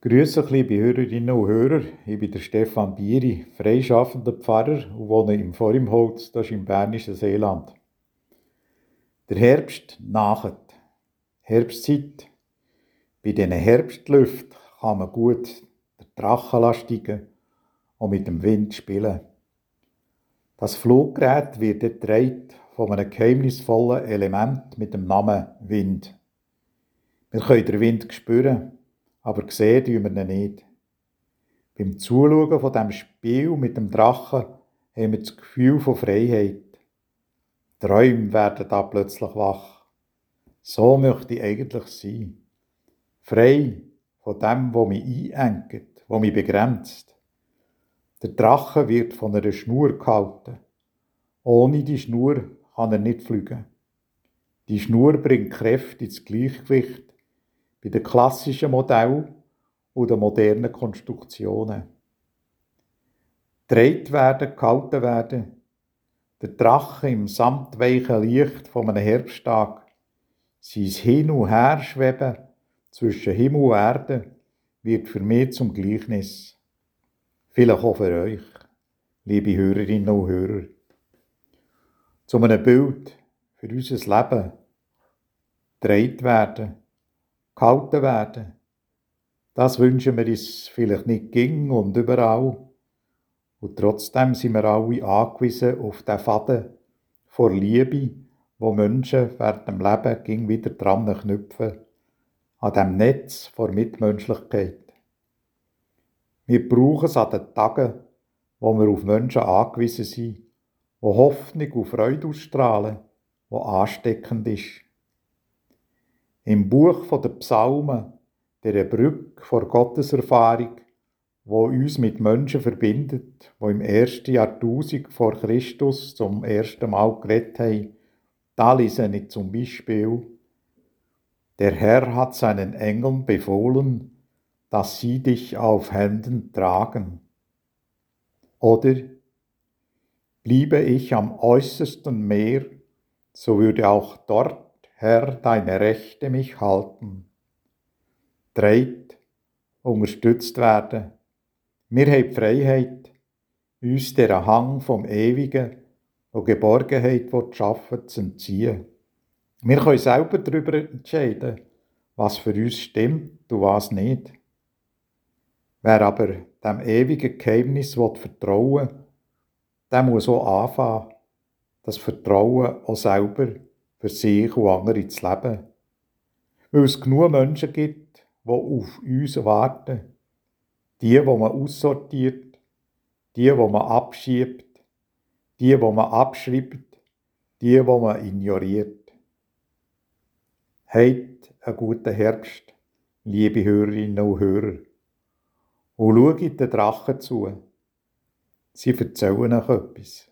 Grüße, liebe Hörerinnen und Hörer. Ich bin der Stefan Bieri, freischaffender Pfarrer und wohne im Vorimholz, das ist im bernischen Seeland. Der Herbst nachet. Herbstzeit. Bei diesen Herbstlüften kann man gut den Drachen steigen und mit dem Wind spielen. Das Fluggerät wird getragen von einem geheimnisvollen Element mit dem Namen Wind. Wir können den Wind spüren aber sehen tun wir ihn nicht. Beim Zuschauen von diesem Spiel mit dem Drachen haben wir das Gefühl von Freiheit. Träume werden da plötzlich wach. So möchte ich eigentlich sein. Frei von dem, was mich einengt, was mich begrenzt. Der Drache wird von einer Schnur gehalten. Ohne die Schnur kann er nicht fliegen. Die Schnur bringt Kräfte ins Gleichgewicht bei den klassischen Modellen und den modernen Konstruktionen. Dreht werden, gehalten werden, der Drache im samtweichen Licht von einem Herbsttag, sein Hin- und Herschweben zwischen Himmel und Erde wird für mich zum Gleichnis. Vielleicht auch für euch, liebe Hörerinnen und Hörer. Zu einem Bild für unser Leben dreht werden, gehalten werden. Das wünschen wir uns vielleicht nicht ging und überall. Und trotzdem sind wir alle angewiesen auf den Faden vor Liebe, wo Menschen während dem Leben ging wieder dran knüpfen. An dem Netz vor Mitmenschlichkeit. Wir brauchen es an den Tagen, wo wir auf Menschen angewiesen sind, wo Hoffnung und Freude ausstrahlen, wo ansteckend ist. Im Buch der Psalmen, der Brücke vor Gotteserfahrung, wo uns mit Menschen verbindet, wo im ersten Jahrtausend vor Christus zum ersten Mal geredet haben, da lese ich zum Beispiel, der Herr hat seinen Engeln befohlen, dass sie dich auf Händen tragen. Oder bliebe ich am äußersten Meer, so würde auch dort Herr, deine Rechte mich halten. Dreit, unterstützt werden. Wir haben die Freiheit, uns der Hang vom Ewigen, und Geborgenheit schaffen, zu entziehen. Wir können selber darüber entscheiden, was für uns stimmt und was nicht. Wer aber dem ewigen Geheimnis vertrauen will, der muss auch anfangen, das Vertrauen auch selber für sich und andere zu leben. Weil es genug Menschen gibt, die auf uns warten. Die, die man aussortiert, die, die man abschiebt, die, die man abschreibt, die, die man ignoriert. Heit einen guten Herbst, liebe Hörerinnen und Hörer. Und schaut den Drachen zu. Sie erzählen euch etwas.